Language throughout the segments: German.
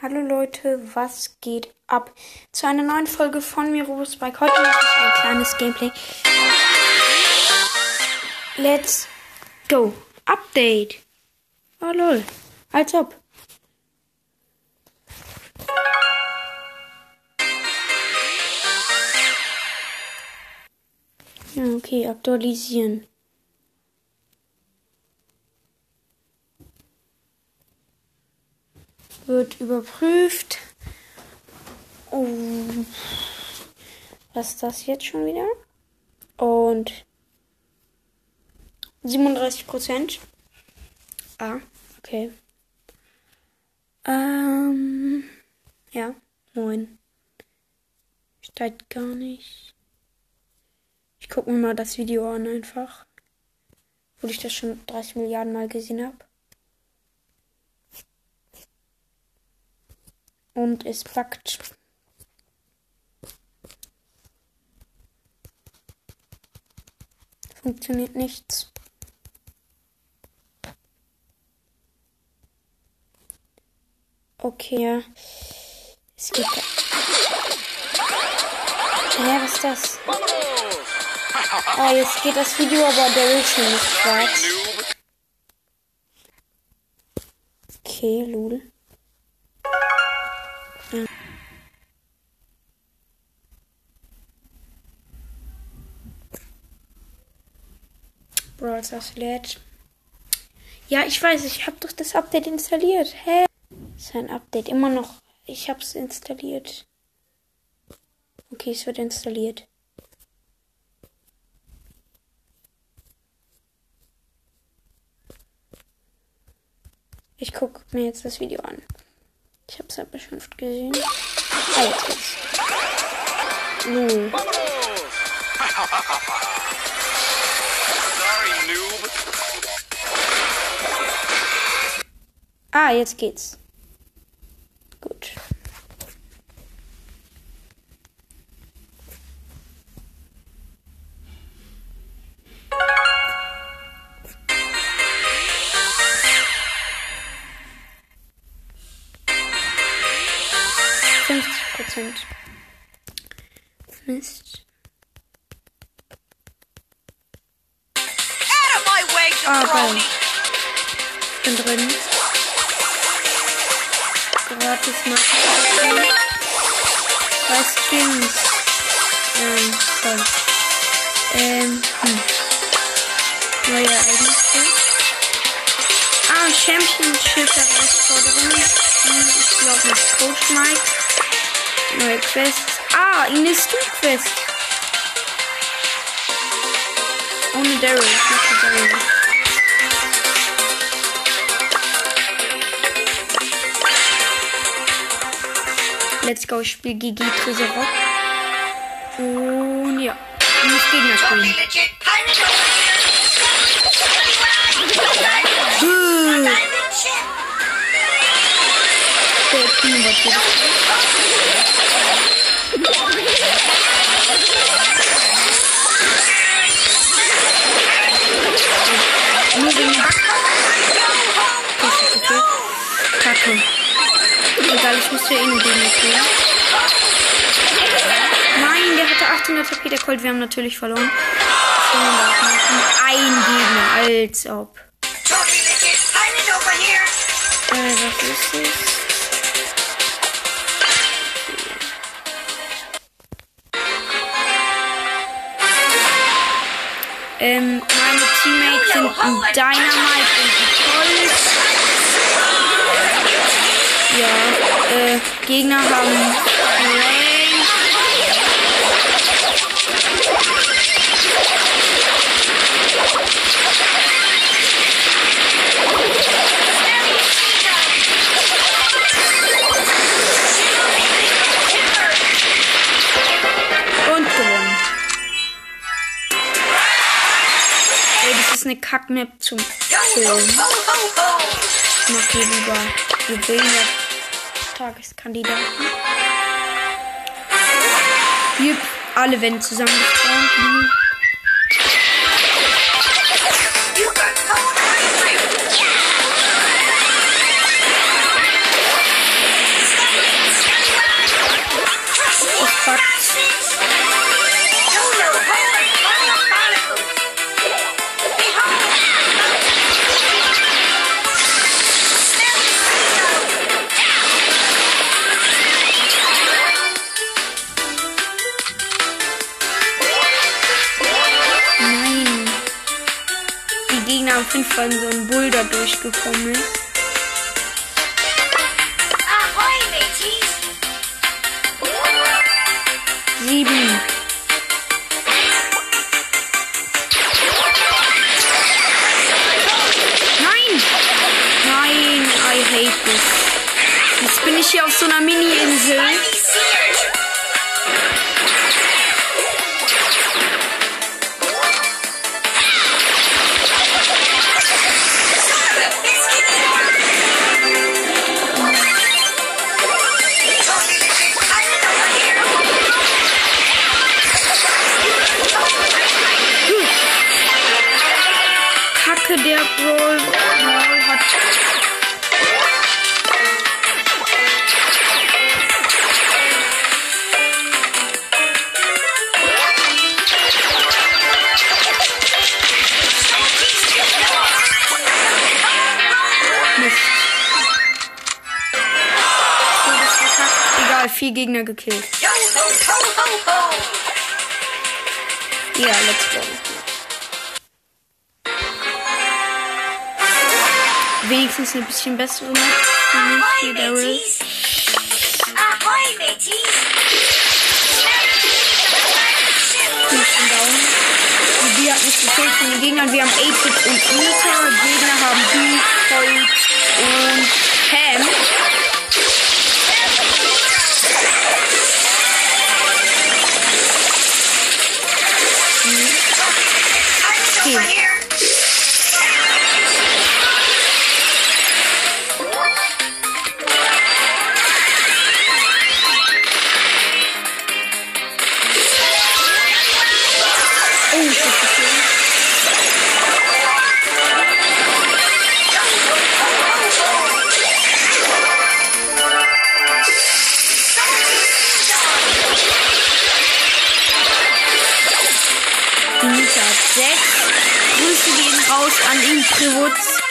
Hallo Leute, was geht ab? Zu einer neuen Folge von mir, Robosbike. Heute mache ich ein kleines Gameplay. Let's go. Update. Oh lol. Als ob. Ja, okay, aktualisieren. Wird überprüft. Oh. Was ist das jetzt schon wieder? Und 37 Prozent. Ah, okay. Ähm, ja, moin. Steigt gar nicht. Ich gucke mir mal das Video an einfach. Wo ich das schon 30 Milliarden Mal gesehen habe. Und es packt. Funktioniert nichts. Okay, ja. Es geht. Hä, was ist das? Ah, jetzt geht das Video, aber der Bildschirm ist schwarz. Okay, Lul. Brawl Stars lädt. Ja, ich weiß, ich habe doch das Update installiert. Hä? ist ein Update. Immer noch. Ich habe es installiert. Okay, es wird installiert. Ich gucke mir jetzt das Video an. Ich habe es halt beschimpft gesehen. Ah, jetzt geht's. Lul. Ah, jetzt geht's. Gut. Fünfzig Prozent. Mist. Out of my way, Ah, jabroni! geil. Bin drin. Gratis Marketing. Bei Skins. Ähm, toll. Ähm, hm. Neue Ereignisse. Ah, Championship Herausforderung. Hm, Ich glaube mit Coach Mike. Neue Quest. Ah, Ines Quest. Ohne Daryl. Ich möchte Daryl. Let's go, ich spiele GG Tresorok. Und ja, ich muss Gegner spielen. Hm! Der Teambot hier. Nur Egal, ich muss für ihn Gegner killen. Nein, der hatte 800 HP, der Colt. Wir haben natürlich verloren. Ein Gegner, als ob. Äh, was ist es? Ähm, meine Teammates sind ein Dynamite und ein Colt. Gegner haben. Eine Kackmap zum! Ich mach hier lieber Juwelen Tageskandidaten. Hier, alle werden zusammengespawnt. Gegner haben fünf Folgen so ein Bull da durchgekommen. Sieben. Nein! Nein, I hate this. Jetzt bin ich hier auf so einer Mini-Insel. Vier Gegner gekillt. Yo ho ho ho! Ja, let's go. Wenigstens ein bisschen bessere Map hier, Daryl. B hat mich gekillt von den Gegnern. Wir haben 8-Bit und Nita. Gegner haben B, Colt und Pam.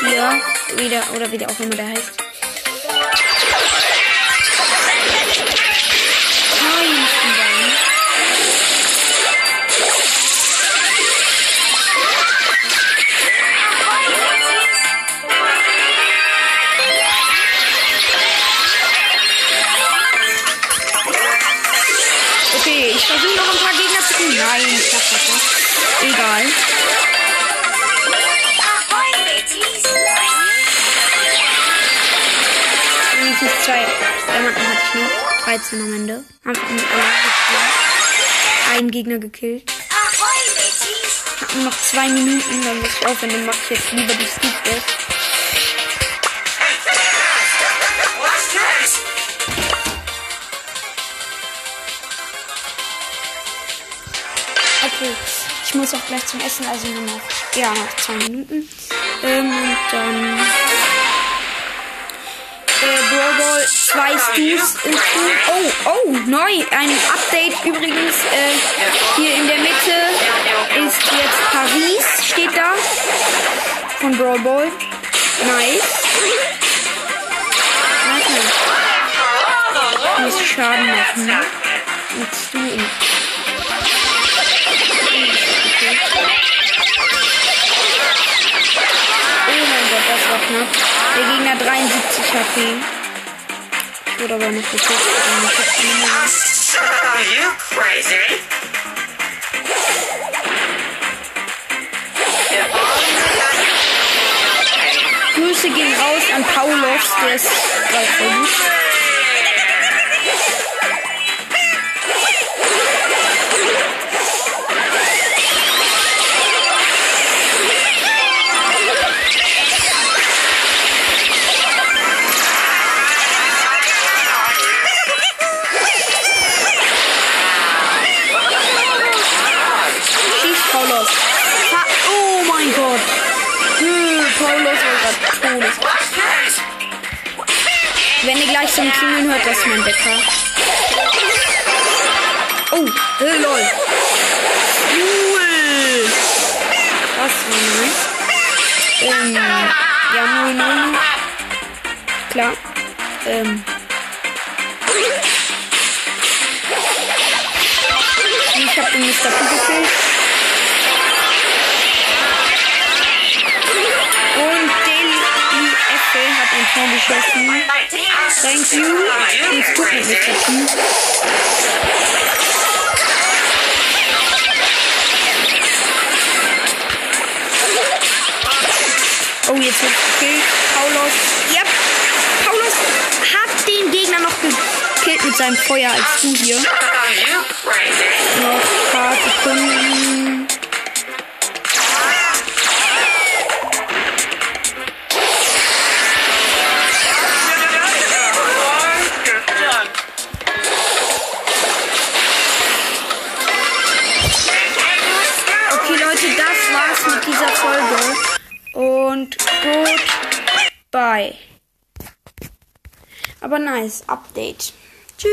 Hier. Wieder, oder wie der auch immer der heißt. 13 am Ende. Haben wir alle. Einen Gegner gekillt. Hab nur noch zwei Minuten, dann muss ich aufhören. Dann mach ich jetzt lieber die this? Okay, ich muss auch gleich zum Essen, also nur noch, ja, noch zwei Minuten. Ähm, und dann, zwei und oh, oh, neu, ein Update übrigens, äh, hier in der Mitte ist jetzt Paris, steht da, von Brawl Ball. Nice. Ich muss Schaden machen. Mit Stu und Oh mein Gott, das war knapp. Der Gegner 73 HP. Oder war nicht gekriegt. Are you crazy? Grüße gehen raus an Paulos, der ist bei uns. Gleich ein Klingeln hört, das ist mein Wecker. Oh, äh, lol. Cool. Das war nice. Ähm, ja, 0-0. Klar. Ähm. Ich hab den Mr. P gekillt. Und Apple hat ein Tor geschossen. Thank you. Ich guck mit Mr. P. Oh, jetzt wird gekillt. Paulos. Yep. Paulos hat den Gegner noch gekillt mit seinem Feuer als du hier. Noch ein paar Sekunden. Aber nice, Update. Tschüss.